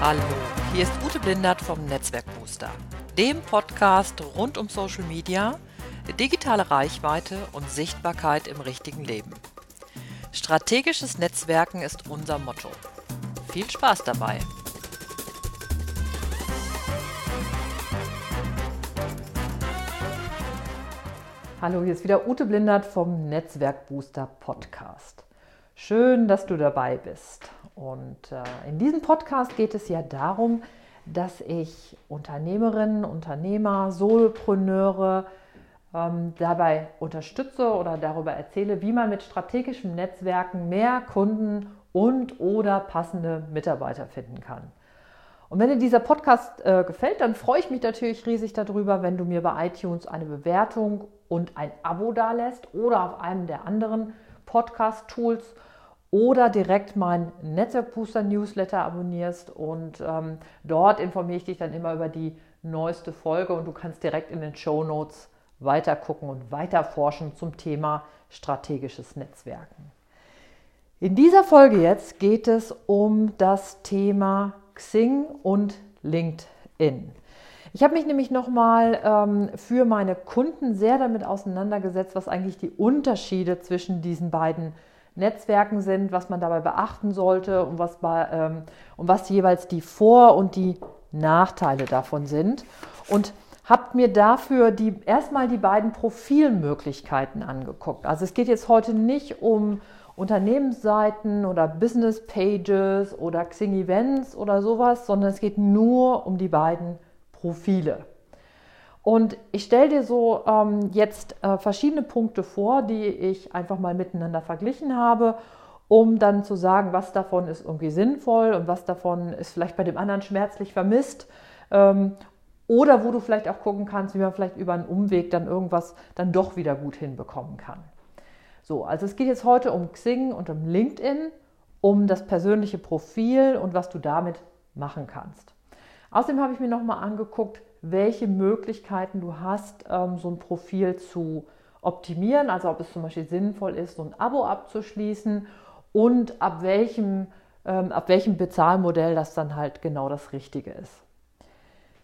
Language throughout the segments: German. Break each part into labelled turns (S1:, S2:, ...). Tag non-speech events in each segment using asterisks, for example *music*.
S1: Hallo, hier ist Ute Blindert vom Netzwerkbooster, dem Podcast rund um Social Media, digitale Reichweite und Sichtbarkeit im richtigen Leben. Strategisches Netzwerken ist unser Motto. Viel Spaß dabei!
S2: Hallo, hier ist wieder Ute Blindert vom Netzwerkbooster Podcast. Schön, dass du dabei bist. Und äh, in diesem Podcast geht es ja darum, dass ich Unternehmerinnen, Unternehmer, Solopreneure ähm, dabei unterstütze oder darüber erzähle, wie man mit strategischen Netzwerken mehr Kunden und oder passende Mitarbeiter finden kann. Und wenn dir dieser Podcast äh, gefällt, dann freue ich mich natürlich riesig darüber, wenn du mir bei iTunes eine Bewertung und ein Abo dalässt oder auf einem der anderen Podcast-Tools oder direkt mein Netzwerkbooster Newsletter abonnierst und ähm, dort informiere ich dich dann immer über die neueste Folge und du kannst direkt in den Show Notes weiter gucken und weiter forschen zum Thema strategisches Netzwerken. In dieser Folge jetzt geht es um das Thema Xing und LinkedIn. Ich habe mich nämlich nochmal ähm, für meine Kunden sehr damit auseinandergesetzt, was eigentlich die Unterschiede zwischen diesen beiden Netzwerken sind, was man dabei beachten sollte und was, bei, ähm, und was jeweils die Vor- und die Nachteile davon sind. Und habe mir dafür die, erstmal die beiden Profilmöglichkeiten angeguckt. Also es geht jetzt heute nicht um Unternehmensseiten oder Business Pages oder Xing Events oder sowas, sondern es geht nur um die beiden Profile. Und ich stelle dir so ähm, jetzt äh, verschiedene Punkte vor, die ich einfach mal miteinander verglichen habe, um dann zu sagen, was davon ist irgendwie sinnvoll und was davon ist vielleicht bei dem anderen schmerzlich vermisst. Ähm, oder wo du vielleicht auch gucken kannst, wie man vielleicht über einen Umweg dann irgendwas dann doch wieder gut hinbekommen kann. So, also es geht jetzt heute um Xing und um LinkedIn, um das persönliche Profil und was du damit machen kannst. Außerdem habe ich mir nochmal angeguckt, welche Möglichkeiten du hast, ähm, so ein Profil zu optimieren. Also ob es zum Beispiel sinnvoll ist, so ein Abo abzuschließen und ab welchem, ähm, ab welchem Bezahlmodell das dann halt genau das Richtige ist.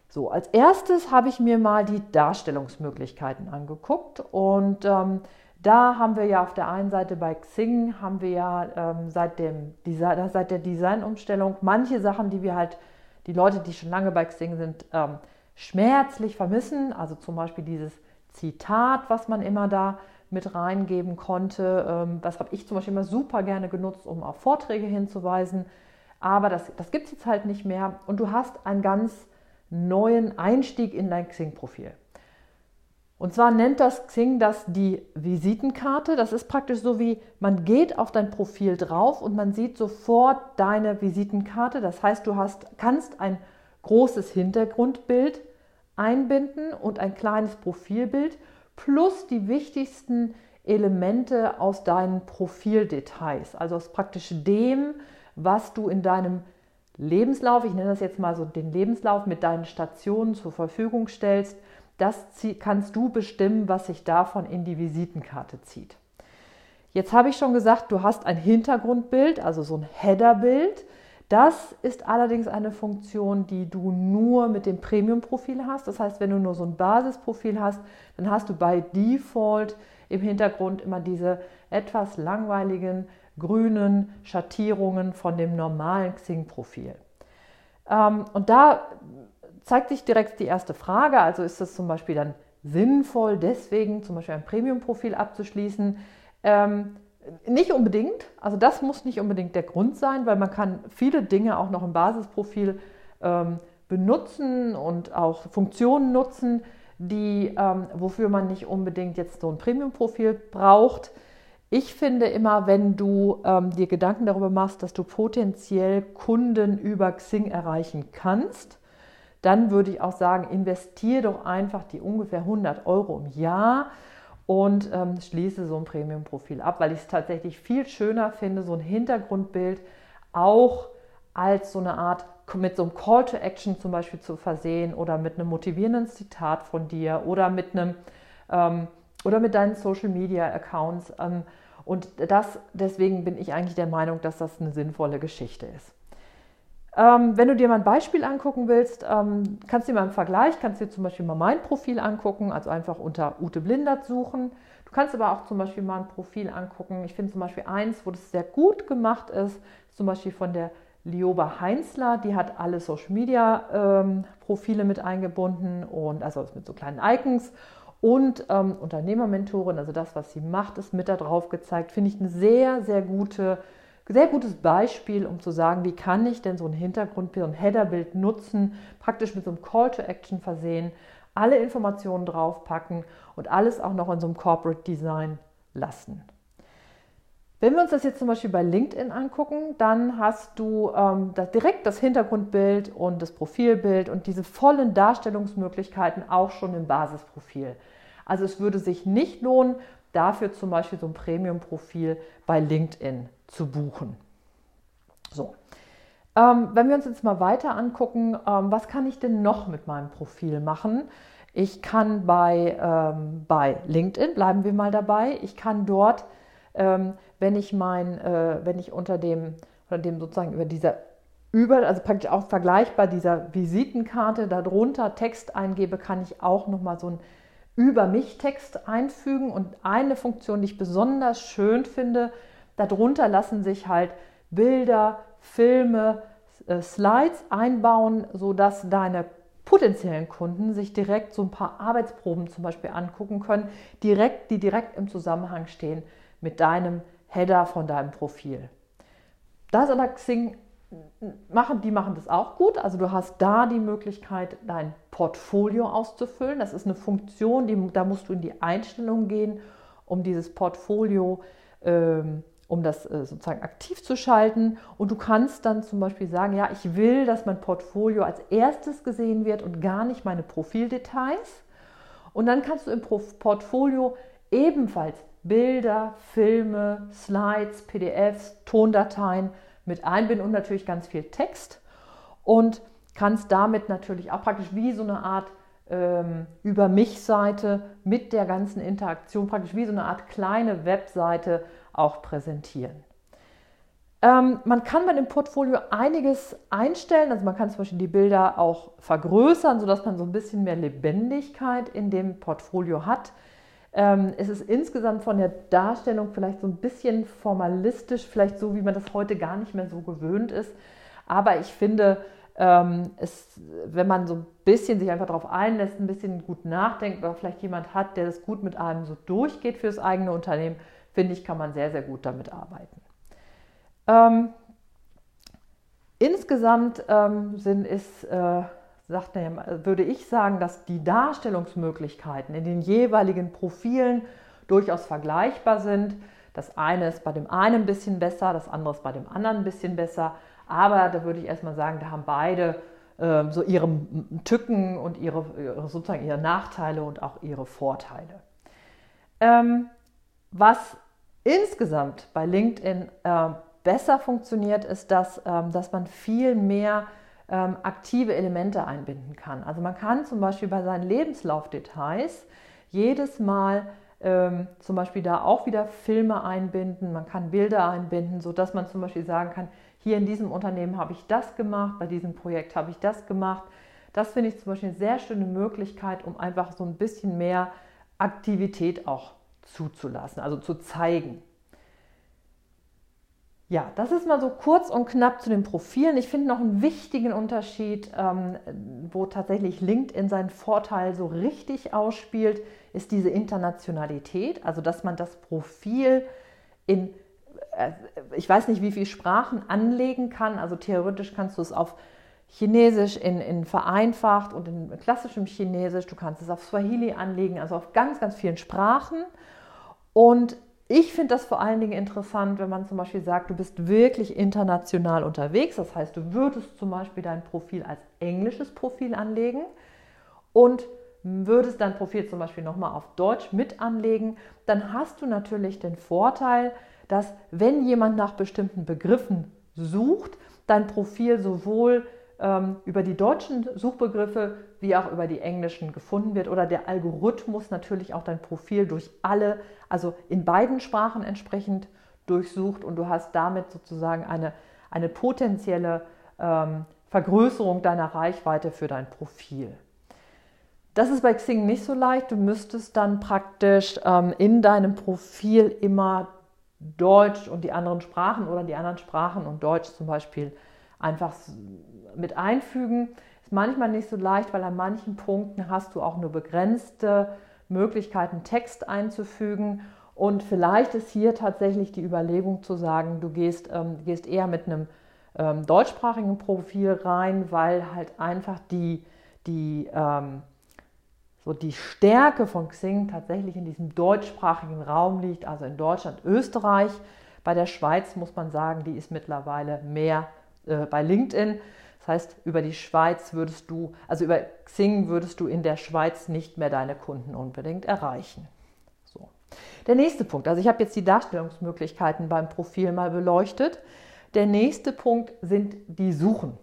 S2: So, als erstes habe ich mir mal die Darstellungsmöglichkeiten angeguckt und ähm, da haben wir ja auf der einen Seite bei Xing haben wir ja ähm, seit, dem Design, seit der Designumstellung manche Sachen, die wir halt die Leute, die schon lange bei Xing sind, ähm, schmerzlich vermissen. Also zum Beispiel dieses Zitat, was man immer da mit reingeben konnte. Ähm, das habe ich zum Beispiel immer super gerne genutzt, um auf Vorträge hinzuweisen. Aber das, das gibt es jetzt halt nicht mehr. Und du hast einen ganz neuen Einstieg in dein Xing-Profil. Und zwar nennt das Xing das die Visitenkarte. Das ist praktisch so wie, man geht auf dein Profil drauf und man sieht sofort deine Visitenkarte. Das heißt, du hast, kannst ein großes Hintergrundbild einbinden und ein kleines Profilbild plus die wichtigsten Elemente aus deinen Profildetails, also aus praktisch dem, was du in deinem Lebenslauf, ich nenne das jetzt mal so den Lebenslauf mit deinen Stationen zur Verfügung stellst, das kannst du bestimmen, was sich davon in die Visitenkarte zieht. Jetzt habe ich schon gesagt, du hast ein Hintergrundbild, also so ein Headerbild. Das ist allerdings eine Funktion, die du nur mit dem Premium-Profil hast. Das heißt, wenn du nur so ein Basisprofil hast, dann hast du bei Default im Hintergrund immer diese etwas langweiligen grünen Schattierungen von dem normalen Xing-Profil. Ähm, und da zeigt sich direkt die erste Frage. Also ist es zum Beispiel dann sinnvoll, deswegen zum Beispiel ein Premium-Profil abzuschließen? Nicht unbedingt. Also das muss nicht unbedingt der Grund sein, weil man kann viele Dinge auch noch im Basisprofil ähm, benutzen und auch Funktionen nutzen, die, ähm, wofür man nicht unbedingt jetzt so ein Premium-Profil braucht. Ich finde immer, wenn du ähm, dir Gedanken darüber machst, dass du potenziell Kunden über Xing erreichen kannst, dann würde ich auch sagen, investiere doch einfach die ungefähr 100 Euro im Jahr und ähm, schließe so ein Premium-Profil ab, weil ich es tatsächlich viel schöner finde, so ein Hintergrundbild auch als so eine Art mit so einem Call to Action zum Beispiel zu versehen oder mit einem motivierenden Zitat von dir oder mit einem ähm, oder mit deinen Social Media Accounts. Ähm, und das, deswegen bin ich eigentlich der Meinung, dass das eine sinnvolle Geschichte ist. Ähm, wenn du dir mal ein Beispiel angucken willst, ähm, kannst du dir mal im Vergleich, kannst du dir zum Beispiel mal mein Profil angucken, also einfach unter Ute Blindert suchen. Du kannst aber auch zum Beispiel mal ein Profil angucken. Ich finde zum Beispiel eins, wo das sehr gut gemacht ist, zum Beispiel von der Lioba Heinzler, die hat alle Social Media ähm, Profile mit eingebunden und also mit so kleinen Icons und ähm, Unternehmermentorin, also das, was sie macht, ist mit da drauf gezeigt. Finde ich eine sehr, sehr gute sehr gutes Beispiel, um zu sagen, wie kann ich denn so ein Hintergrundbild, ein Headerbild nutzen, praktisch mit so einem Call to Action versehen, alle Informationen draufpacken und alles auch noch in so einem Corporate Design lassen. Wenn wir uns das jetzt zum Beispiel bei LinkedIn angucken, dann hast du ähm, das, direkt das Hintergrundbild und das Profilbild und diese vollen Darstellungsmöglichkeiten auch schon im Basisprofil. Also es würde sich nicht lohnen, dafür zum Beispiel so ein Premium-Profil bei LinkedIn zu buchen. So. Ähm, wenn wir uns jetzt mal weiter angucken, ähm, was kann ich denn noch mit meinem Profil machen? Ich kann bei, ähm, bei LinkedIn, bleiben wir mal dabei, ich kann dort, ähm, wenn ich mein, äh, wenn ich unter dem, unter dem sozusagen über dieser über, also praktisch auch vergleichbar dieser Visitenkarte darunter Text eingebe, kann ich auch nochmal so ein über mich Text einfügen. Und eine Funktion, die ich besonders schön finde, darunter lassen sich halt Bilder, Filme, äh, Slides einbauen, sodass deine potenziellen Kunden sich direkt so ein paar Arbeitsproben zum Beispiel angucken können, direkt, die direkt im Zusammenhang stehen mit deinem Header von deinem Profil. Das ist aber Xing machen, die machen das auch gut. Also du hast da die Möglichkeit, dein Portfolio auszufüllen. Das ist eine Funktion, die, da musst du in die Einstellung gehen, um dieses Portfolio, ähm, um das äh, sozusagen aktiv zu schalten. Und du kannst dann zum Beispiel sagen, ja, ich will, dass mein Portfolio als erstes gesehen wird und gar nicht meine Profildetails. Und dann kannst du im Portfolio ebenfalls Bilder, Filme, Slides, PDFs, Tondateien mit einbinden und natürlich ganz viel Text und kannst damit natürlich auch praktisch wie so eine Art ähm, über mich Seite mit der ganzen Interaktion, praktisch wie so eine Art kleine Webseite auch präsentieren. Ähm, man kann bei dem Portfolio einiges einstellen, also man kann zum Beispiel die Bilder auch vergrößern, sodass man so ein bisschen mehr Lebendigkeit in dem Portfolio hat. Ähm, es ist insgesamt von der Darstellung vielleicht so ein bisschen formalistisch, vielleicht so, wie man das heute gar nicht mehr so gewöhnt ist. Aber ich finde, ähm, es, wenn man so ein bisschen sich einfach darauf einlässt, ein bisschen gut nachdenkt oder vielleicht jemand hat, der das gut mit einem so durchgeht für das eigene Unternehmen, finde ich, kann man sehr, sehr gut damit arbeiten. Ähm, insgesamt ähm, sind, ist äh, sagt er, würde ich sagen, dass die Darstellungsmöglichkeiten in den jeweiligen Profilen durchaus vergleichbar sind. Das eine ist bei dem einen ein bisschen besser, das andere ist bei dem anderen ein bisschen besser. Aber da würde ich erstmal sagen, da haben beide äh, so ihre Tücken und ihre, sozusagen ihre Nachteile und auch ihre Vorteile. Ähm, was insgesamt bei LinkedIn äh, besser funktioniert, ist, dass, ähm, dass man viel mehr ähm, aktive Elemente einbinden kann. Also man kann zum Beispiel bei seinen Lebenslaufdetails jedes Mal ähm, zum Beispiel da auch wieder Filme einbinden, man kann Bilder einbinden, sodass man zum Beispiel sagen kann, hier in diesem Unternehmen habe ich das gemacht, bei diesem Projekt habe ich das gemacht. Das finde ich zum Beispiel eine sehr schöne Möglichkeit, um einfach so ein bisschen mehr Aktivität auch zuzulassen, also zu zeigen. Ja, das ist mal so kurz und knapp zu den Profilen. Ich finde noch einen wichtigen Unterschied, ähm, wo tatsächlich LinkedIn seinen Vorteil so richtig ausspielt, ist diese Internationalität. Also, dass man das Profil in, äh, ich weiß nicht, wie viele Sprachen anlegen kann. Also, theoretisch kannst du es auf Chinesisch in, in vereinfacht und in klassischem Chinesisch. Du kannst es auf Swahili anlegen, also auf ganz, ganz vielen Sprachen. Und ich finde das vor allen Dingen interessant, wenn man zum Beispiel sagt, du bist wirklich international unterwegs. Das heißt, du würdest zum Beispiel dein Profil als englisches Profil anlegen und würdest dein Profil zum Beispiel nochmal auf Deutsch mit anlegen. Dann hast du natürlich den Vorteil, dass wenn jemand nach bestimmten Begriffen sucht, dein Profil sowohl über die deutschen Suchbegriffe wie auch über die englischen gefunden wird oder der Algorithmus natürlich auch dein Profil durch alle, also in beiden Sprachen entsprechend durchsucht und du hast damit sozusagen eine, eine potenzielle ähm, Vergrößerung deiner Reichweite für dein Profil. Das ist bei Xing nicht so leicht. Du müsstest dann praktisch ähm, in deinem Profil immer Deutsch und die anderen Sprachen oder die anderen Sprachen und Deutsch zum Beispiel einfach mit einfügen. Ist manchmal nicht so leicht, weil an manchen Punkten hast du auch nur begrenzte Möglichkeiten, Text einzufügen. Und vielleicht ist hier tatsächlich die Überlegung zu sagen, du gehst, ähm, gehst eher mit einem ähm, deutschsprachigen Profil rein, weil halt einfach die, die, ähm, so die Stärke von Xing tatsächlich in diesem deutschsprachigen Raum liegt, also in Deutschland, Österreich. Bei der Schweiz muss man sagen, die ist mittlerweile mehr äh, bei LinkedIn. Das heißt, über die Schweiz würdest du, also über Xing würdest du in der Schweiz nicht mehr deine Kunden unbedingt erreichen. So. Der nächste Punkt, also ich habe jetzt die Darstellungsmöglichkeiten beim Profil mal beleuchtet. Der nächste Punkt sind die Suchen.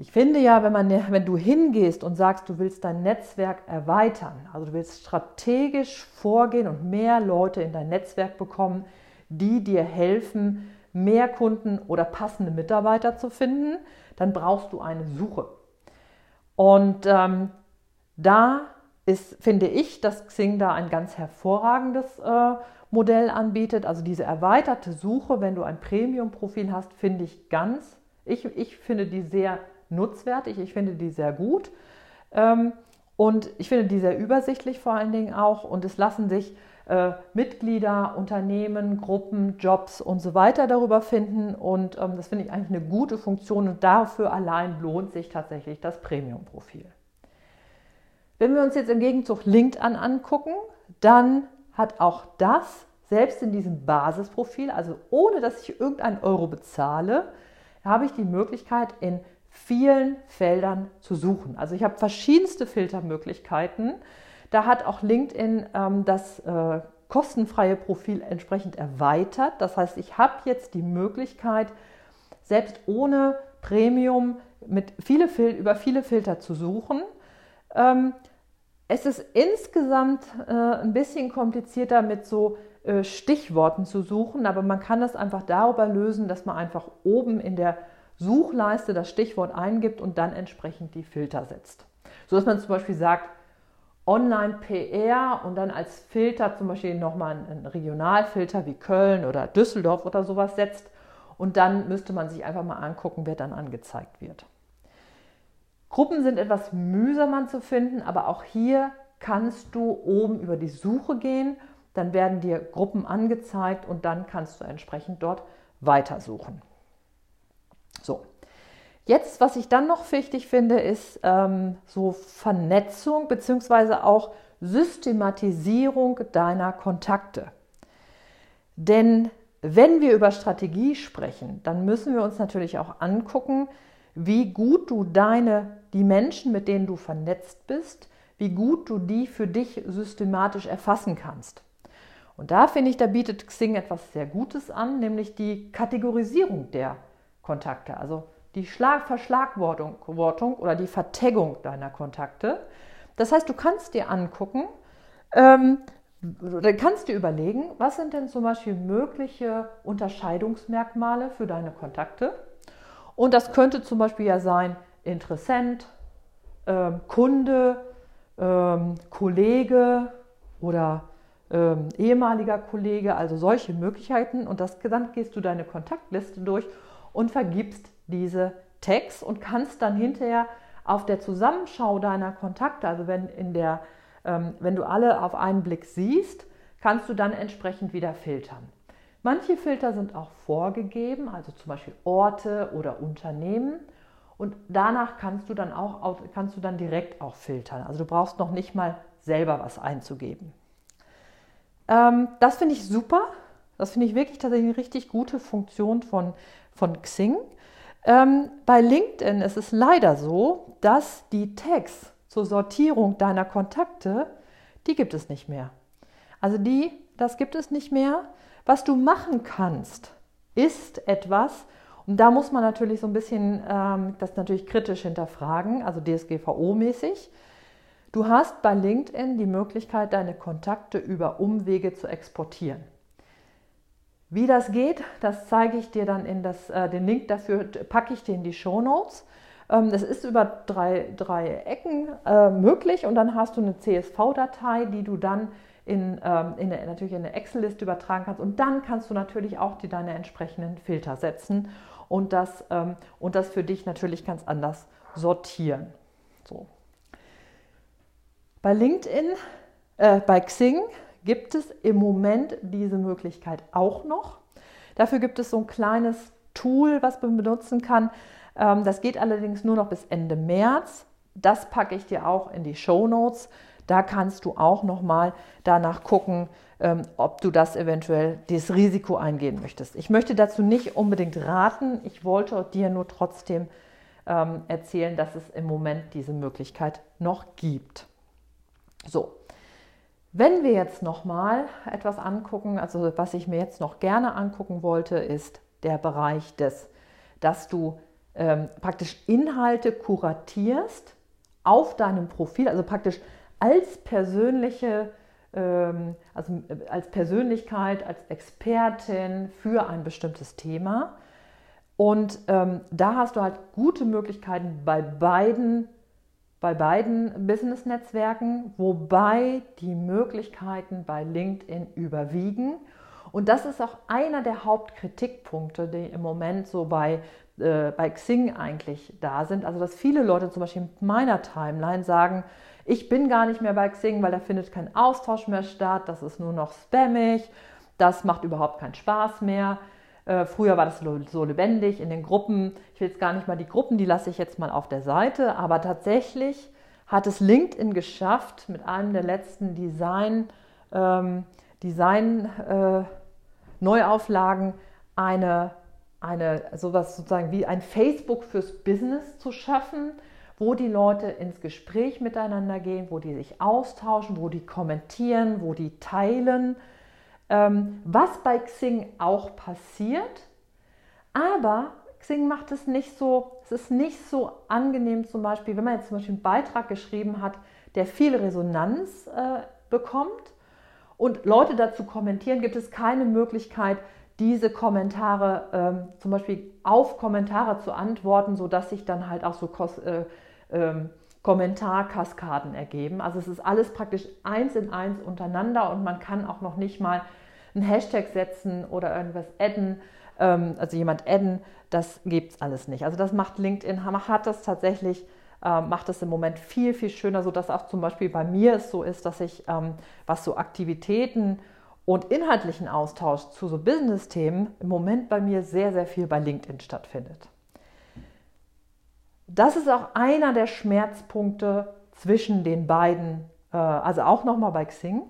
S2: Ich finde ja, wenn, man, wenn du hingehst und sagst, du willst dein Netzwerk erweitern, also du willst strategisch vorgehen und mehr Leute in dein Netzwerk bekommen, die dir helfen, mehr Kunden oder passende Mitarbeiter zu finden, dann brauchst du eine Suche. Und ähm, da ist, finde ich, dass Xing da ein ganz hervorragendes äh, Modell anbietet. Also diese erweiterte Suche, wenn du ein Premium-Profil hast, finde ich ganz, ich, ich finde die sehr nutzwertig, ich finde die sehr gut. Ähm, und ich finde die sehr übersichtlich vor allen Dingen auch. Und es lassen sich äh, Mitglieder, Unternehmen, Gruppen, Jobs und so weiter darüber finden. Und ähm, das finde ich eigentlich eine gute Funktion und dafür allein lohnt sich tatsächlich das Premium-Profil. Wenn wir uns jetzt im Gegenzug LinkedIn angucken, dann hat auch das selbst in diesem Basisprofil, also ohne dass ich irgendeinen Euro bezahle, habe ich die Möglichkeit, in vielen Feldern zu suchen. Also ich habe verschiedenste Filtermöglichkeiten. Da hat auch LinkedIn ähm, das äh, kostenfreie Profil entsprechend erweitert. Das heißt, ich habe jetzt die Möglichkeit, selbst ohne Premium mit viele über viele Filter zu suchen. Ähm, es ist insgesamt äh, ein bisschen komplizierter mit so äh, Stichworten zu suchen, aber man kann das einfach darüber lösen, dass man einfach oben in der Suchleiste das Stichwort eingibt und dann entsprechend die Filter setzt. So dass man zum Beispiel sagt, Online-PR und dann als Filter zum Beispiel nochmal einen Regionalfilter wie Köln oder Düsseldorf oder sowas setzt und dann müsste man sich einfach mal angucken, wer dann angezeigt wird. Gruppen sind etwas mühsamer zu finden, aber auch hier kannst du oben über die Suche gehen, dann werden dir Gruppen angezeigt und dann kannst du entsprechend dort weitersuchen. So, jetzt, was ich dann noch wichtig finde, ist ähm, so Vernetzung bzw. auch Systematisierung deiner Kontakte. Denn wenn wir über Strategie sprechen, dann müssen wir uns natürlich auch angucken, wie gut du deine, die Menschen, mit denen du vernetzt bist, wie gut du die für dich systematisch erfassen kannst. Und da finde ich, da bietet Xing etwas sehr Gutes an, nämlich die Kategorisierung der Kontakte, also die Schlag Verschlagwortung oder die Vertaggung deiner Kontakte. Das heißt, du kannst dir angucken, ähm, kannst dir überlegen, was sind denn zum Beispiel mögliche Unterscheidungsmerkmale für deine Kontakte und das könnte zum Beispiel ja sein Interessent, ähm, Kunde, ähm, Kollege oder ähm, ehemaliger Kollege, also solche Möglichkeiten. Und das, dann gehst du deine Kontaktliste durch und vergibst diese Tags und kannst dann hinterher auf der Zusammenschau deiner Kontakte, also wenn, in der, ähm, wenn du alle auf einen Blick siehst, kannst du dann entsprechend wieder filtern. Manche Filter sind auch vorgegeben, also zum Beispiel Orte oder Unternehmen. Und danach kannst du dann auch kannst du dann direkt auch filtern. Also du brauchst noch nicht mal selber was einzugeben. Ähm, das finde ich super. Das finde ich wirklich tatsächlich eine richtig gute Funktion von, von Xing. Ähm, bei LinkedIn ist es leider so, dass die Tags zur Sortierung deiner Kontakte, die gibt es nicht mehr. Also die, das gibt es nicht mehr. Was du machen kannst, ist etwas, und da muss man natürlich so ein bisschen ähm, das natürlich kritisch hinterfragen, also DSGVO-mäßig. Du hast bei LinkedIn die Möglichkeit, deine Kontakte über Umwege zu exportieren. Wie das geht, das zeige ich dir dann in das, äh, den Link dafür packe ich dir in die Show Notes. Ähm, das ist über drei, drei Ecken äh, möglich und dann hast du eine CSV-Datei, die du dann in, ähm, in eine, natürlich in eine Excel-Liste übertragen kannst und dann kannst du natürlich auch die, deine entsprechenden Filter setzen und das, ähm, und das für dich natürlich ganz anders sortieren. So. Bei LinkedIn, äh, bei Xing gibt es im Moment diese Möglichkeit auch noch. Dafür gibt es so ein kleines Tool, was man benutzen kann. Ähm, das geht allerdings nur noch bis Ende März. Das packe ich dir auch in die Show Notes. Da kannst du auch noch mal danach gucken, ähm, ob du das eventuell dieses Risiko eingehen möchtest. Ich möchte dazu nicht unbedingt raten. Ich wollte dir nur trotzdem ähm, erzählen, dass es im Moment diese Möglichkeit noch gibt. So, wenn wir jetzt noch mal etwas angucken, also was ich mir jetzt noch gerne angucken wollte, ist der Bereich des, dass du ähm, praktisch Inhalte kuratierst auf deinem Profil, also praktisch als persönliche, ähm, also äh, als Persönlichkeit, als Expertin für ein bestimmtes Thema. Und ähm, da hast du halt gute Möglichkeiten bei beiden bei beiden Business-Netzwerken, wobei die Möglichkeiten bei LinkedIn überwiegen. Und das ist auch einer der Hauptkritikpunkte, die im Moment so bei, äh, bei Xing eigentlich da sind. Also dass viele Leute zum Beispiel in meiner Timeline sagen, ich bin gar nicht mehr bei Xing, weil da findet kein Austausch mehr statt, das ist nur noch spammig, das macht überhaupt keinen Spaß mehr. Äh, früher war das so lebendig in den Gruppen. Ich will jetzt gar nicht mal die Gruppen, die lasse ich jetzt mal auf der Seite. Aber tatsächlich hat es LinkedIn geschafft, mit einem der letzten Design, ähm, Design äh, Neuauflagen eine, eine sowas sozusagen wie ein Facebook fürs Business zu schaffen, wo die Leute ins Gespräch miteinander gehen, wo die sich austauschen, wo die kommentieren, wo die teilen ähm, was bei Xing auch passiert, aber Xing macht es nicht so, es ist nicht so angenehm zum Beispiel, wenn man jetzt zum Beispiel einen Beitrag geschrieben hat, der viel Resonanz äh, bekommt und Leute dazu kommentieren, gibt es keine Möglichkeit, diese Kommentare ähm, zum Beispiel auf Kommentare zu antworten, sodass sich dann halt auch so äh, ähm, Kommentarkaskaden ergeben. Also es ist alles praktisch eins in eins untereinander und man kann auch noch nicht mal einen Hashtag setzen oder irgendwas adden, ähm, also jemand adden, das gibt es alles nicht. Also das macht LinkedIn, hat das tatsächlich, äh, macht es im Moment viel, viel schöner, sodass auch zum Beispiel bei mir es so ist, dass ich, ähm, was so Aktivitäten und inhaltlichen Austausch zu so Business-Themen im Moment bei mir sehr, sehr viel bei LinkedIn stattfindet. Das ist auch einer der Schmerzpunkte zwischen den beiden, äh, also auch nochmal bei Xing.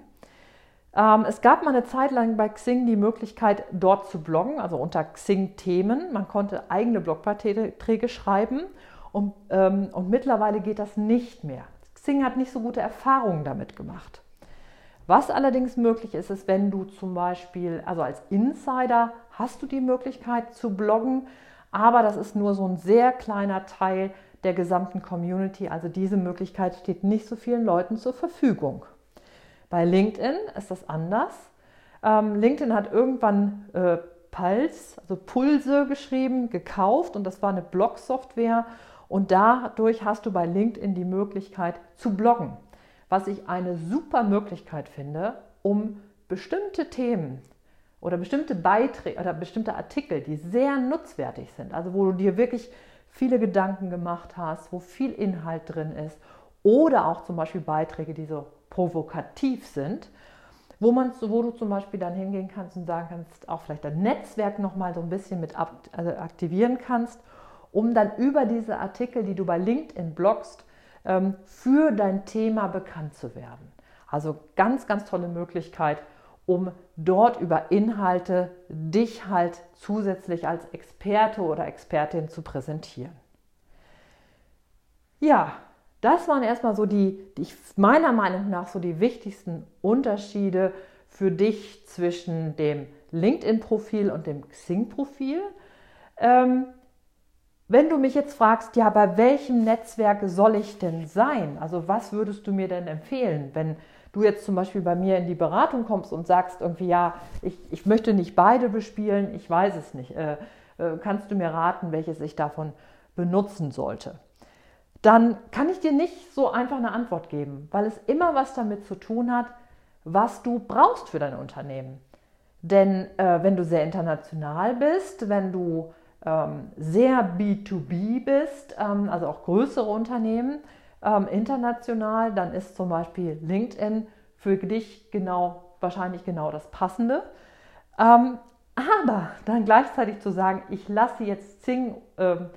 S2: Ähm, es gab mal eine Zeit lang bei Xing die Möglichkeit, dort zu bloggen, also unter Xing-Themen. Man konnte eigene Blogbeiträge schreiben und, ähm, und mittlerweile geht das nicht mehr. Xing hat nicht so gute Erfahrungen damit gemacht. Was allerdings möglich ist, ist, wenn du zum Beispiel, also als Insider hast du die Möglichkeit zu bloggen, aber das ist nur so ein sehr kleiner Teil der gesamten Community. Also diese Möglichkeit steht nicht so vielen Leuten zur Verfügung. Bei LinkedIn ist das anders. Ähm, LinkedIn hat irgendwann äh, Pulse, also Pulse geschrieben, gekauft und das war eine Blog-Software und dadurch hast du bei LinkedIn die Möglichkeit zu bloggen, was ich eine super Möglichkeit finde, um bestimmte Themen oder bestimmte Beiträge oder bestimmte Artikel, die sehr nutzwertig sind, also wo du dir wirklich viele Gedanken gemacht hast, wo viel Inhalt drin ist oder auch zum Beispiel Beiträge, die so provokativ sind, wo, man, wo du zum Beispiel dann hingehen kannst und sagen kannst, auch vielleicht dein Netzwerk nochmal so ein bisschen mit also aktivieren kannst, um dann über diese Artikel, die du bei LinkedIn bloggst, ähm, für dein Thema bekannt zu werden. Also ganz, ganz tolle Möglichkeit, um dort über Inhalte dich halt zusätzlich als Experte oder Expertin zu präsentieren. Ja, das waren erstmal so die, die meiner Meinung nach so die wichtigsten Unterschiede für dich zwischen dem LinkedIn-Profil und dem Xing-Profil. Ähm, wenn du mich jetzt fragst, ja, bei welchem Netzwerk soll ich denn sein? Also was würdest du mir denn empfehlen, wenn du jetzt zum Beispiel bei mir in die Beratung kommst und sagst irgendwie, ja, ich, ich möchte nicht beide bespielen, ich weiß es nicht. Äh, äh, kannst du mir raten, welches ich davon benutzen sollte? Dann kann ich dir nicht so einfach eine Antwort geben, weil es immer was damit zu tun hat, was du brauchst für dein Unternehmen. Denn äh, wenn du sehr international bist, wenn du ähm, sehr B2B bist, ähm, also auch größere Unternehmen, ähm, international, dann ist zum Beispiel LinkedIn für dich genau, wahrscheinlich genau das Passende. Ähm, aber dann gleichzeitig zu sagen, ich lasse jetzt Zing ähm,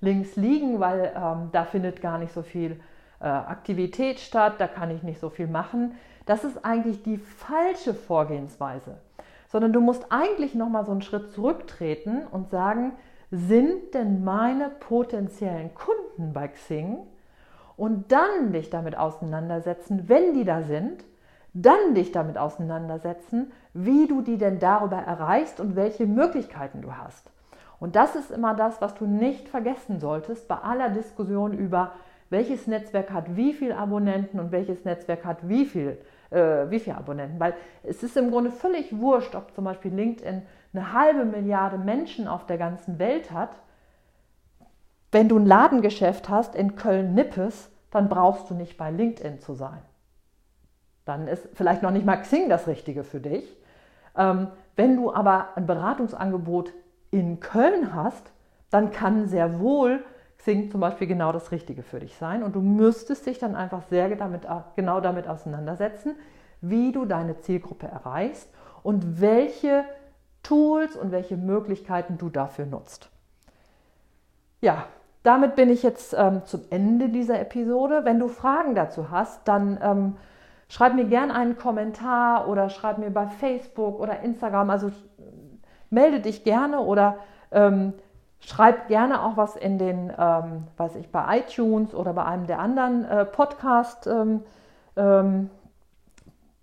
S2: links liegen, weil ähm, da findet gar nicht so viel äh, Aktivität statt, da kann ich nicht so viel machen, das ist eigentlich die falsche Vorgehensweise. Sondern du musst eigentlich nochmal so einen Schritt zurücktreten und sagen, sind denn meine potenziellen Kunden bei Xing und dann dich damit auseinandersetzen, wenn die da sind, dann dich damit auseinandersetzen, wie du die denn darüber erreichst und welche Möglichkeiten du hast. Und das ist immer das, was du nicht vergessen solltest bei aller Diskussion über, welches Netzwerk hat wie viele Abonnenten und welches Netzwerk hat wie viel, äh, wie viele Abonnenten. Weil es ist im Grunde völlig wurscht, ob zum Beispiel LinkedIn eine halbe Milliarde Menschen auf der ganzen Welt hat wenn du ein Ladengeschäft hast in Köln-Nippes, dann brauchst du nicht bei LinkedIn zu sein. Dann ist vielleicht noch nicht mal Xing das Richtige für dich. Ähm, wenn du aber ein Beratungsangebot in Köln hast, dann kann sehr wohl Xing zum Beispiel genau das Richtige für dich sein. Und du müsstest dich dann einfach sehr damit, genau damit auseinandersetzen, wie du deine Zielgruppe erreichst und welche Tools und welche Möglichkeiten du dafür nutzt. Ja, damit bin ich jetzt ähm, zum Ende dieser Episode. Wenn du Fragen dazu hast, dann ähm, schreib mir gerne einen Kommentar oder schreib mir bei Facebook oder Instagram. Also melde dich gerne oder ähm, schreib gerne auch was in den, ähm, weiß ich, bei iTunes oder bei einem der anderen äh, Podcast, ähm, ähm,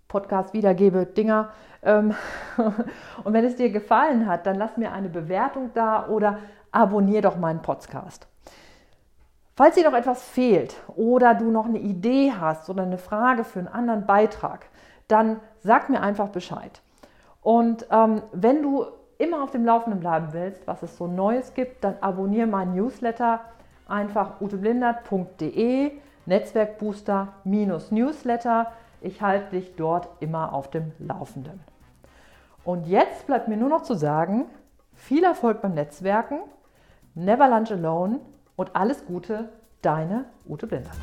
S2: Podcast wiedergebe Dinger. Ähm, *laughs* und wenn es dir gefallen hat, dann lass mir eine Bewertung da oder abonniere doch meinen Podcast. Falls dir noch etwas fehlt oder du noch eine Idee hast oder eine Frage für einen anderen Beitrag, dann sag mir einfach Bescheid. Und ähm, wenn du immer auf dem Laufenden bleiben willst, was es so Neues gibt, dann abonniere meinen Newsletter einfach uteblindert.de Netzwerkbooster-Newsletter. Ich halte dich dort immer auf dem Laufenden. Und jetzt bleibt mir nur noch zu sagen, viel Erfolg beim Netzwerken, never lunch alone und alles Gute, deine Ute Blindert.